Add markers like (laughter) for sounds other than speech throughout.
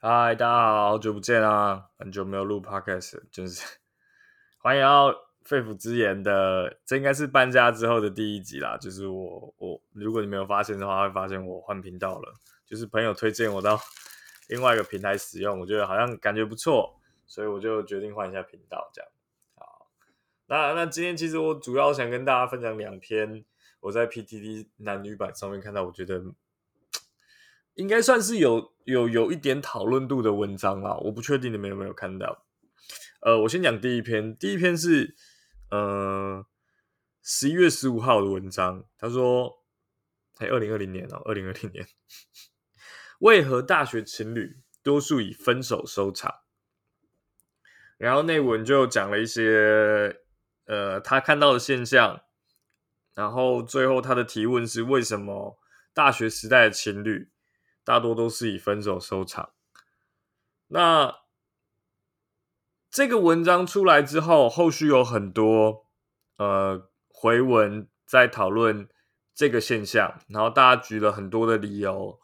嗨，大家好，好久不见啊！很久没有录 podcast，就是欢迎到肺腑之言的，这应该是搬家之后的第一集啦。就是我我，如果你没有发现的话，会发现我换频道了。就是朋友推荐我到 (laughs) 另外一个平台使用，我觉得好像感觉不错，所以我就决定换一下频道，这样。好，那那今天其实我主要想跟大家分享两篇我在 PTT 男女版上面看到，我觉得。应该算是有有有一点讨论度的文章啊，我不确定你们有没有看到。呃，我先讲第一篇，第一篇是呃十一月十五号的文章，他说，哎，二零二零年哦，二零二零年，(laughs) 为何大学情侣多数以分手收场？然后内文就讲了一些呃他看到的现象，然后最后他的提问是为什么大学时代的情侣？大多都是以分手收场。那这个文章出来之后，后续有很多呃回文在讨论这个现象，然后大家举了很多的理由，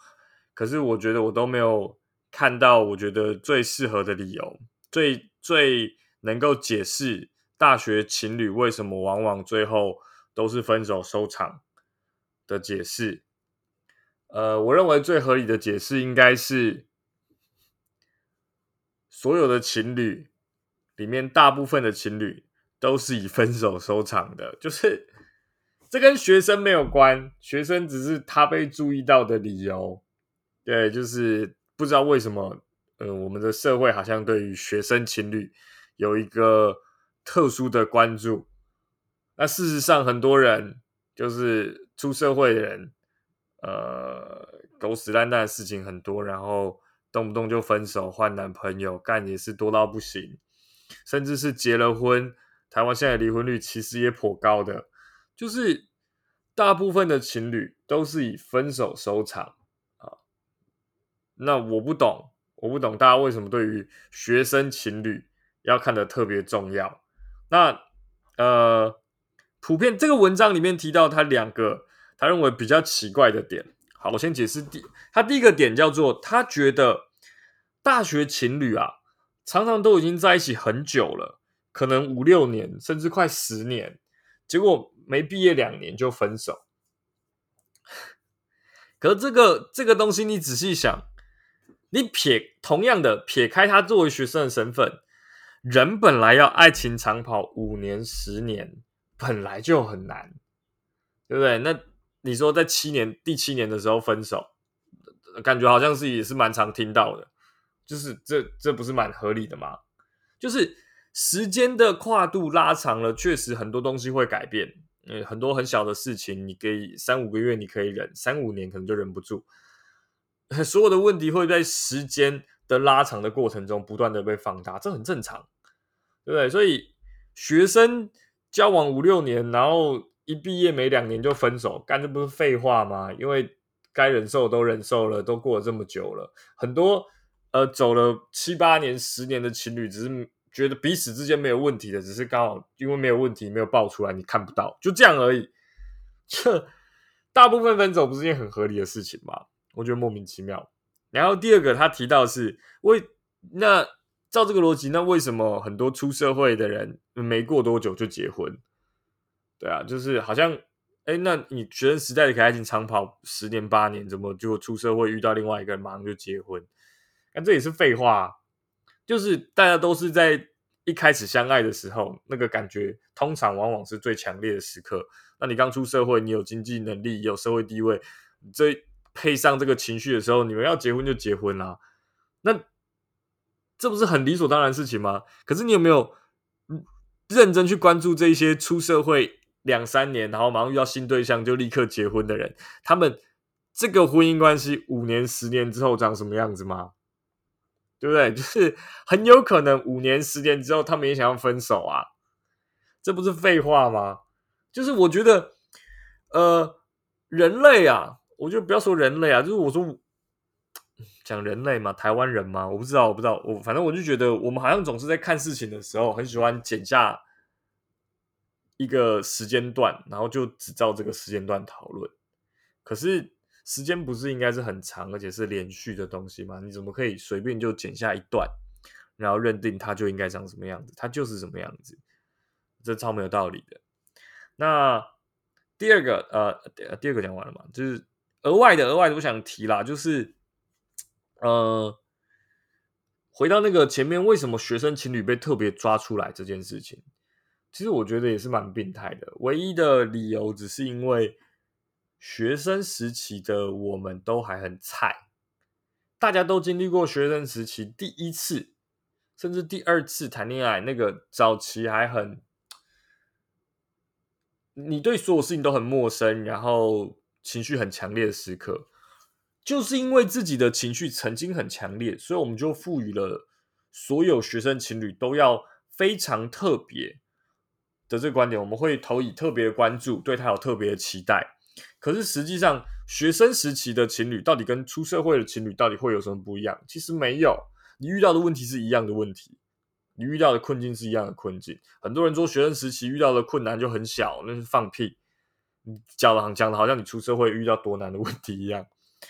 可是我觉得我都没有看到我觉得最适合的理由，最最能够解释大学情侣为什么往往最后都是分手收场的解释。呃，我认为最合理的解释应该是，所有的情侣里面，大部分的情侣都是以分手收场的。就是这跟学生没有关，学生只是他被注意到的理由。对，就是不知道为什么，呃，我们的社会好像对于学生情侣有一个特殊的关注。那事实上，很多人就是出社会的人。呃，狗屎烂蛋的事情很多，然后动不动就分手换男朋友，干也是多到不行，甚至是结了婚，台湾现在离婚率其实也颇高的，就是大部分的情侣都是以分手收场啊。那我不懂，我不懂大家为什么对于学生情侣要看的特别重要。那呃，普遍这个文章里面提到他两个。他认为比较奇怪的点，好，我先解释第他第一个点叫做他觉得大学情侣啊，常常都已经在一起很久了，可能五六年甚至快十年，结果没毕业两年就分手。可是这个这个东西，你仔细想，你撇同样的撇开他作为学生的身份，人本来要爱情长跑五年十年，本来就很难，对不对？那你说在七年第七年的时候分手，感觉好像是也是蛮常听到的，就是这这不是蛮合理的吗？就是时间的跨度拉长了，确实很多东西会改变。嗯，很多很小的事情，你可以三五个月你可以忍，三五年可能就忍不住。(laughs) 所有的问题会在时间的拉长的过程中不断的被放大，这很正常，对不对？所以学生交往五六年，然后。一毕业没两年就分手，干这不是废话吗？因为该忍受都忍受了，都过了这么久了，很多呃走了七八年、十年的情侣，只是觉得彼此之间没有问题的，只是刚好因为没有问题没有爆出来，你看不到，就这样而已。这大部分分手不是件很合理的事情吗？我觉得莫名其妙。然后第二个他提到是为那照这个逻辑，那为什么很多出社会的人没过多久就结婚？对啊，就是好像，哎，那你学生时代的可爱情长跑十年八年，怎么就出社会遇到另外一个人马上就结婚？那这也是废话。就是大家都是在一开始相爱的时候，那个感觉通常往往是最强烈的时刻。那你刚出社会，你有经济能力，有社会地位，这配上这个情绪的时候，你们要结婚就结婚啦。那这不是很理所当然的事情吗？可是你有没有认真去关注这一些出社会？两三年，然后马上遇到新对象就立刻结婚的人，他们这个婚姻关系五年、十年之后长什么样子吗？对不对？(laughs) 就是很有可能五年、十年之后，他们也想要分手啊，这不是废话吗？就是我觉得，呃，人类啊，我就不要说人类啊，就是我说 (tsk) 讲人类嘛，台湾人嘛，我不知道，我不知道，我反正我就觉得，我们好像总是在看事情的时候，很喜欢剪下。一个时间段，然后就只照这个时间段讨论。可是时间不是应该是很长，而且是连续的东西吗？你怎么可以随便就剪下一段，然后认定它就应该长什么样子？它就是什么样子？这超没有道理的。那第二个，呃，第二个讲完了嘛？就是额外的，额外的，我想提啦，就是呃，回到那个前面，为什么学生情侣被特别抓出来这件事情？其实我觉得也是蛮病态的。唯一的理由只是因为。学生时期的我们都还很菜，大家都经历过学生时期第一次，甚至第二次谈恋爱，那个早期还很，你对所有事情都很陌生，然后情绪很强烈的时刻，就是因为自己的情绪曾经很强烈，所以我们就赋予了所有学生情侣都要非常特别的这个观点，我们会投以特别的关注，对他有特别的期待。可是实际上，学生时期的情侣到底跟出社会的情侣到底会有什么不一样？其实没有，你遇到的问题是一样的问题，你遇到的困境是一样的困境。很多人说学生时期遇到的困难就很小，那是放屁。你讲的讲的好像你出社会遇到多难的问题一样。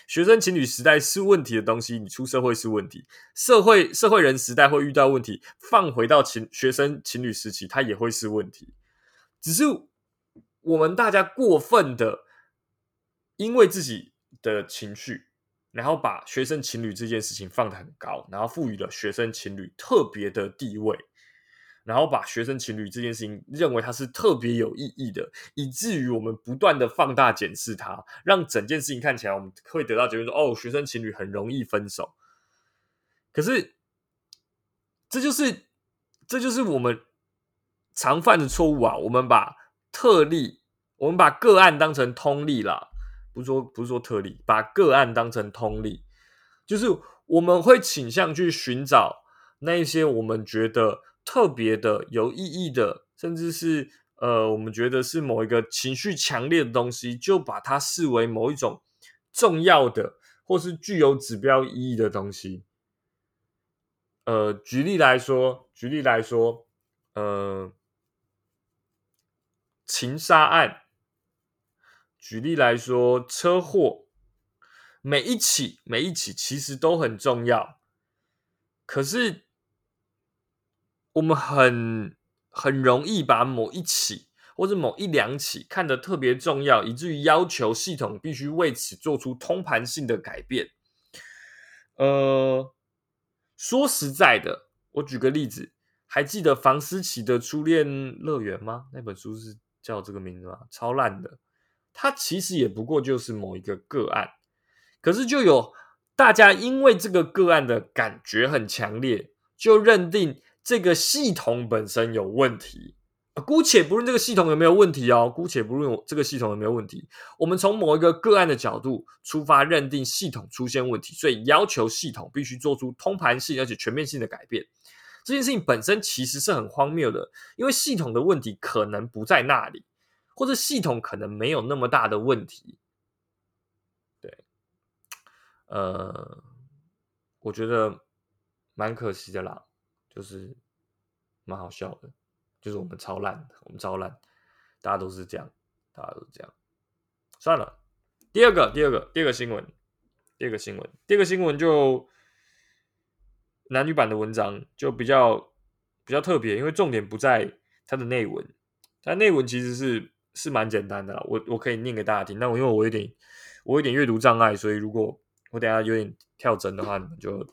学生情侣时代是问题的东西，你出社会是问题。社会社会人时代会遇到问题，放回到情学生情侣时期，它也会是问题。只是我们大家过分的。因为自己的情绪，然后把学生情侣这件事情放得很高，然后赋予了学生情侣特别的地位，然后把学生情侣这件事情认为它是特别有意义的，以至于我们不断的放大检视它，让整件事情看起来我们会得到结论说：哦，学生情侣很容易分手。可是，这就是这就是我们常犯的错误啊！我们把特例，我们把个案当成通例了。不是说不是说特例，把个案当成通例，就是我们会倾向去寻找那一些我们觉得特别的、有意义的，甚至是呃，我们觉得是某一个情绪强烈的东西，就把它视为某一种重要的，或是具有指标意义的东西。呃，举例来说，举例来说，呃，情杀案。举例来说，车祸每一起每一起其实都很重要，可是我们很很容易把某一起或者某一两起看得特别重要，以至于要求系统必须为此做出通盘性的改变。呃，说实在的，我举个例子，还记得房思琪的初恋乐园吗？那本书是叫这个名字吗？超烂的。它其实也不过就是某一个个案，可是就有大家因为这个个案的感觉很强烈，就认定这个系统本身有问题。姑且不论这个系统有没有问题哦，姑且不论这个系统有没有问题，我们从某一个个案的角度出发，认定系统出现问题，所以要求系统必须做出通盘性而且全面性的改变。这件事情本身其实是很荒谬的，因为系统的问题可能不在那里。或者系统可能没有那么大的问题，对，呃，我觉得蛮可惜的啦，就是蛮好笑的，就是我们超烂，我们超烂，大家都是这样，大家都是这样，算了。第二个，第二个，第二个新闻，第二个新闻，第二个新闻就男女版的文章就比较比较特别，因为重点不在它的内文，它内文其实是。是蛮简单的，我我可以念给大家听。但我因为我有点我有点阅读障碍，所以如果我等下有点跳帧的话，你们就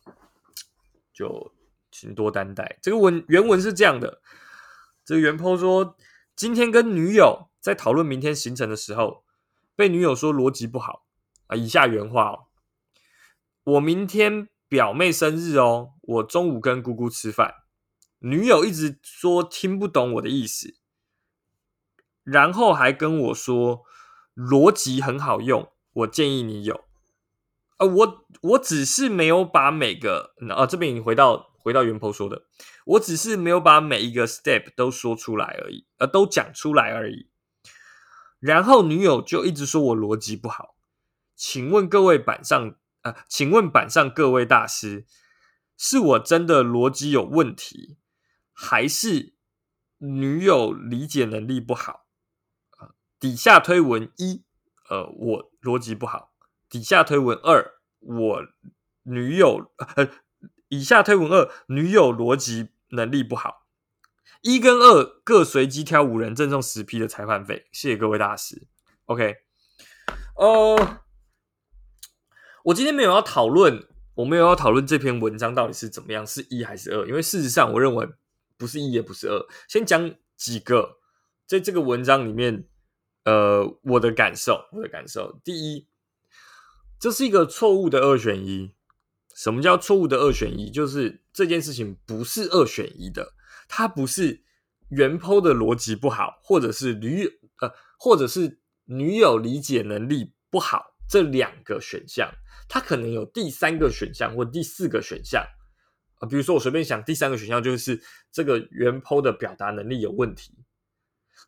就请多担待。这个文原文是这样的：这个原 po 说，今天跟女友在讨论明天行程的时候，被女友说逻辑不好啊。以下原话哦：我明天表妹生日哦，我中午跟姑姑吃饭，女友一直说听不懂我的意思。然后还跟我说逻辑很好用，我建议你有。呃，我我只是没有把每个啊这边回到回到原 po 说的，我只是没有把每一个 step 都说出来而已，呃，都讲出来而已。然后女友就一直说我逻辑不好，请问各位板上啊，请问板上各位大师，是我真的逻辑有问题，还是女友理解能力不好？底下推文一，呃，我逻辑不好。底下推文二，我女友呃，以下推文二，女友逻辑能力不好。一跟二各随机挑五人赠送十批的裁判费，谢谢各位大师。OK，呃，我今天没有要讨论，我没有要讨论这篇文章到底是怎么样，是一还是二？因为事实上，我认为不是一也不是二。先讲几个在这个文章里面，呃，我的感受，我的感受。第一，这是一个错误的二选一。什么叫错误的二选一？就是这件事情不是二选一的。它不是原剖的逻辑不好，或者是女呃，或者是女友理解能力不好这两个选项，它可能有第三个选项或第四个选项啊。比如说，我随便想，第三个选项就是这个原剖的表达能力有问题，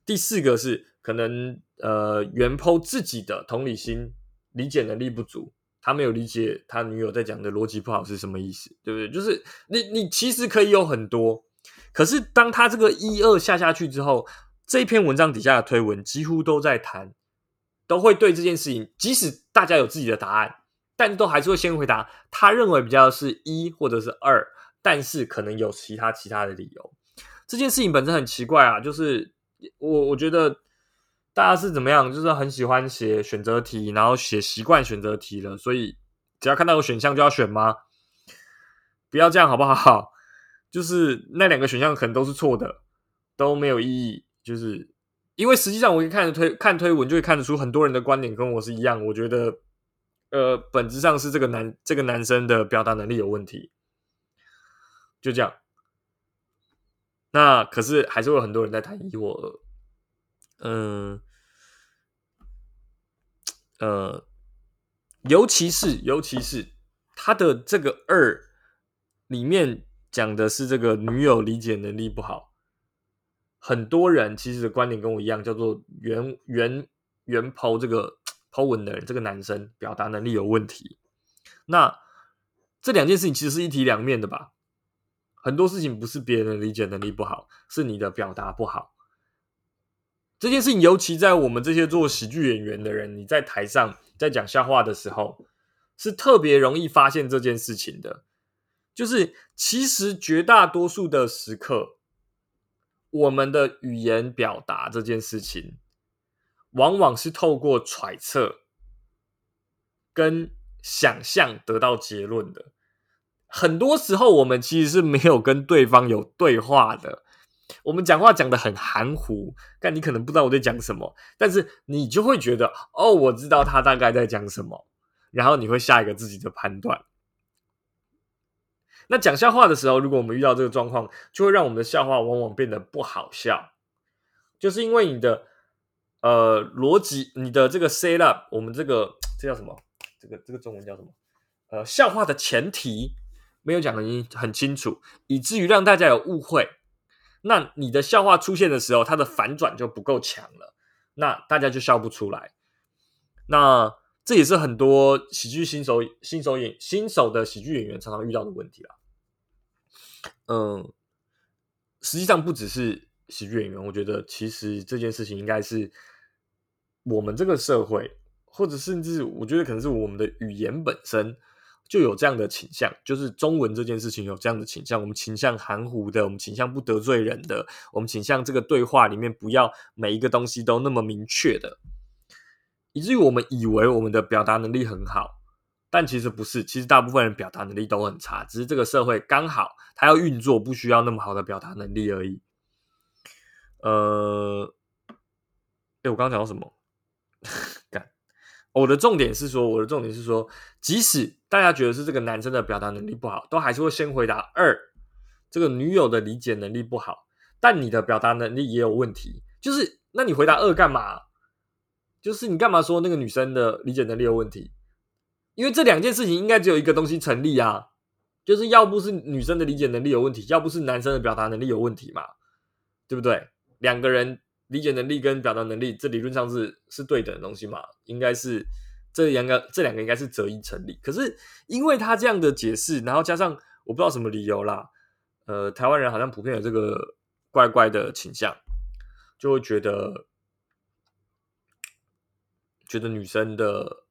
第四个是可能呃原剖自己的同理心理解能力不足，他没有理解他女友在讲的逻辑不好是什么意思，对不对？就是你你其实可以有很多。可是，当他这个一二下下去之后，这一篇文章底下的推文几乎都在谈，都会对这件事情，即使大家有自己的答案，但都还是会先回答他认为比较是一或者是二，但是可能有其他其他的理由。这件事情本身很奇怪啊，就是我我觉得大家是怎么样，就是很喜欢写选择题，然后写习惯选择题了，所以只要看到有选项就要选吗？不要这样好不好？就是那两个选项可能都是错的，都没有意义。就是因为实际上，我一看推看推文，就会看得出很多人的观点跟我是一样。我觉得，呃，本质上是这个男这个男生的表达能力有问题。就这样。那可是还是会有很多人在谈一或二，嗯，呃，尤其是尤其是他的这个二里面。讲的是这个女友理解能力不好，很多人其实的观点跟我一样，叫做原原原抛这个抛文的人，这个男生表达能力有问题。那这两件事情其实是一体两面的吧？很多事情不是别人的理解能力不好，是你的表达不好。这件事情尤其在我们这些做喜剧演员的人，你在台上在讲笑话的时候，是特别容易发现这件事情的。就是，其实绝大多数的时刻，我们的语言表达这件事情，往往是透过揣测跟想象得到结论的。很多时候，我们其实是没有跟对方有对话的。我们讲话讲的很含糊，但你可能不知道我在讲什么，但是你就会觉得，哦，我知道他大概在讲什么，然后你会下一个自己的判断。那讲笑话的时候，如果我们遇到这个状况，就会让我们的笑话往往变得不好笑，就是因为你的呃逻辑，你的这个 set up，我们这个这叫什么？这个这个中文叫什么？呃，笑话的前提没有讲的很清楚，以至于让大家有误会。那你的笑话出现的时候，它的反转就不够强了，那大家就笑不出来。那这也是很多喜剧新手、新手演、新手的喜剧演员常常遇到的问题啦。嗯，实际上不只是喜剧演员，我觉得其实这件事情应该是我们这个社会，或者甚至我觉得可能是我们的语言本身就有这样的倾向，就是中文这件事情有这样的倾向，我们倾向含糊的，我们倾向不得罪人的，我们倾向这个对话里面不要每一个东西都那么明确的。以至于我们以为我们的表达能力很好，但其实不是。其实大部分人表达能力都很差，只是这个社会刚好它要运作，不需要那么好的表达能力而已。呃，哎，我刚刚讲到什么？(laughs) 干，我的重点是说，我的重点是说，即使大家觉得是这个男生的表达能力不好，都还是会先回答二，这个女友的理解能力不好，但你的表达能力也有问题。就是，那你回答二干嘛？就是你干嘛说那个女生的理解能力有问题？因为这两件事情应该只有一个东西成立啊，就是要不是女生的理解能力有问题，要不是男生的表达能力有问题嘛，对不对？两个人理解能力跟表达能力，这理论上是是对等的东西嘛，应该是这两个这两个应该是择一成立。可是因为他这样的解释，然后加上我不知道什么理由啦，呃，台湾人好像普遍有这个怪怪的倾向，就会觉得。觉得女生的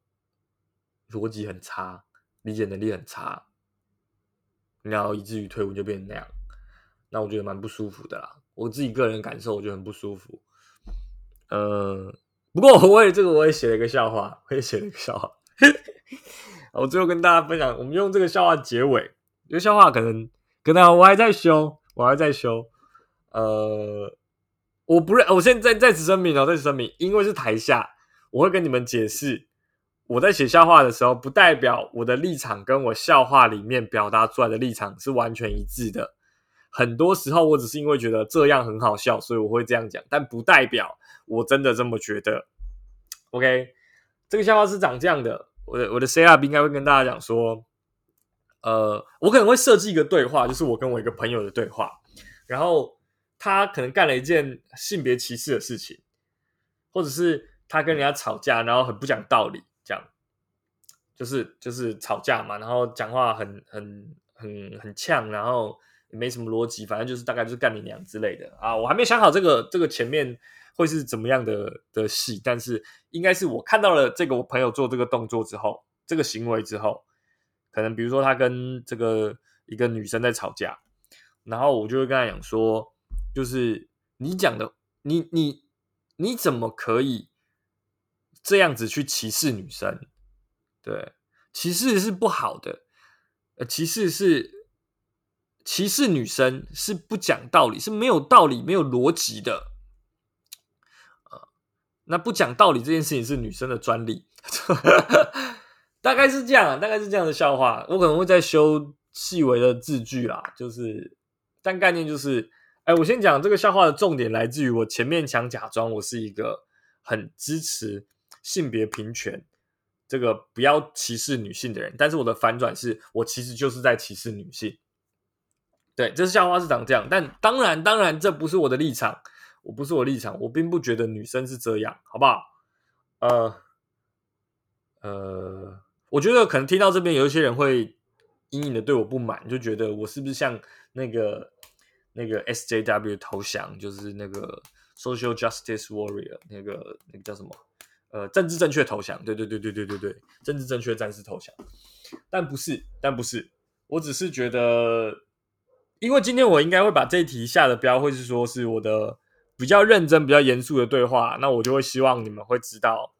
逻辑很差，理解能力很差，然后以至于退伍就变成那样，那我觉得蛮不舒服的啦。我自己个人感受，我觉得很不舒服。呃，不过我也这个我也写了一个笑话，我也写了一个笑话。(laughs) 我最后跟大家分享，我们用这个笑话结尾。这个笑话可能跟大家我还在修，我还在修。呃，我不认，我现在在此声明哦，在此声明，因为是台下，我会跟你们解释，我在写笑话的时候，不代表我的立场跟我笑话里面表达出来的立场是完全一致的。很多时候，我只是因为觉得这样很好笑，所以我会这样讲，但不代表我真的这么觉得。OK，这个笑话是长这样的，我的我的 C R B 应该会跟大家讲说，呃，我可能会设计一个对话，就是我跟我一个朋友的对话，然后他可能干了一件性别歧视的事情，或者是他跟人家吵架，然后很不讲道理，这样，就是就是吵架嘛，然后讲话很很很很呛，然后。没什么逻辑，反正就是大概就是干你娘之类的啊！我还没想好这个这个前面会是怎么样的的戏，但是应该是我看到了这个我朋友做这个动作之后，这个行为之后，可能比如说他跟这个一个女生在吵架，然后我就会跟他讲说，就是你讲的，你你你怎么可以这样子去歧视女生？对，歧视是不好的，呃，歧视是。歧视女生是不讲道理，是没有道理、没有逻辑的。呃，那不讲道理这件事情是女生的专利，(laughs) 大概是这样，大概是这样的笑话。我可能会再修细微的字句啦，就是，但概念就是，哎，我先讲这个笑话的重点来自于我前面想假装我是一个很支持性别平权，这个不要歧视女性的人，但是我的反转是我其实就是在歧视女性。对，这是笑话是长这样，但当然，当然，这不是我的立场，我不是我立场，我并不觉得女生是这样，好不好？呃，呃，我觉得可能听到这边有一些人会隐隐的对我不满，就觉得我是不是像那个那个 SJW 投降，就是那个 Social Justice Warrior 那个那个叫什么？呃，政治正确投降？对对对对对对对，政治正确战士投降？但不是，但不是，我只是觉得。因为今天我应该会把这一题下的标，会是说是我的比较认真、比较严肃的对话，那我就会希望你们会知道，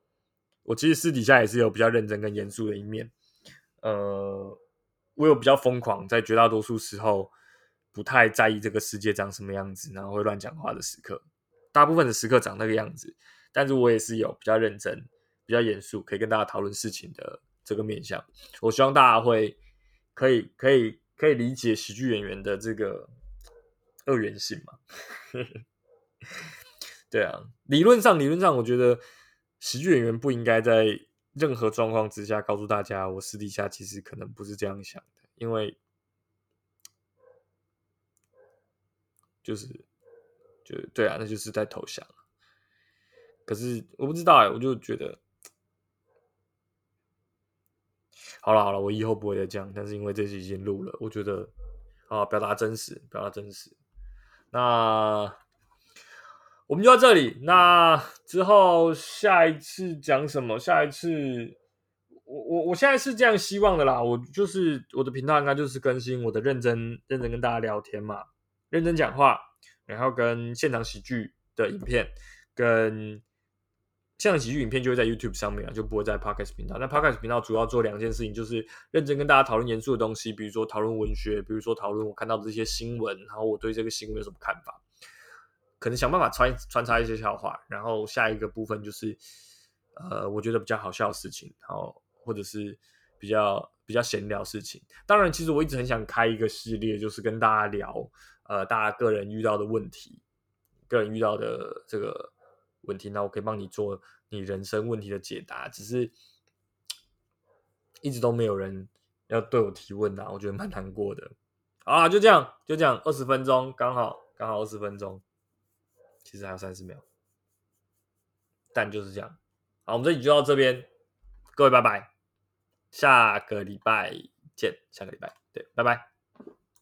我其实私底下也是有比较认真跟严肃的一面。呃，我有比较疯狂，在绝大多数时候不太在意这个世界长什么样子，然后会乱讲话的时刻，大部分的时刻长那个样子。但是我也是有比较认真、比较严肃，可以跟大家讨论事情的这个面向。我希望大家会可以可以。可以理解喜剧演员的这个二元性嘛？(laughs) 对啊，理论上，理论上，我觉得喜剧演员不应该在任何状况之下告诉大家，我私底下其实可能不是这样想的，因为就是就对啊，那就是在投降。可是我不知道哎，我就觉得。好了好了，我以后不会再这样。但是因为这次已经录了，我觉得啊，表达真实，表达真实。那我们就到这里。那之后下一次讲什么？下一次我我我现在是这样希望的啦。我就是我的频道应该就是更新我的认真认真跟大家聊天嘛，认真讲话，然后跟现场喜剧的影片跟。像喜剧影片就会在 YouTube 上面啊，就不会在 Podcast 频道。那 Podcast 频道主要做两件事情，就是认真跟大家讨论严肃的东西，比如说讨论文学，比如说讨论我看到的这些新闻，然后我对这个新闻有什么看法，可能想办法穿穿插一些笑话。然后下一个部分就是，呃，我觉得比较好笑的事情，然后或者是比较比较闲聊事情。当然，其实我一直很想开一个系列，就是跟大家聊，呃，大家个人遇到的问题，个人遇到的这个。问题，那我可以帮你做你人生问题的解答，只是一直都没有人要对我提问呐，我觉得蛮难过的。啊，就这样，就这样，二十分钟刚好，刚好二十分钟，其实还有三十秒，但就是这样。好，我们这集就到这边，各位拜拜，下个礼拜见，下个礼拜，对，拜拜。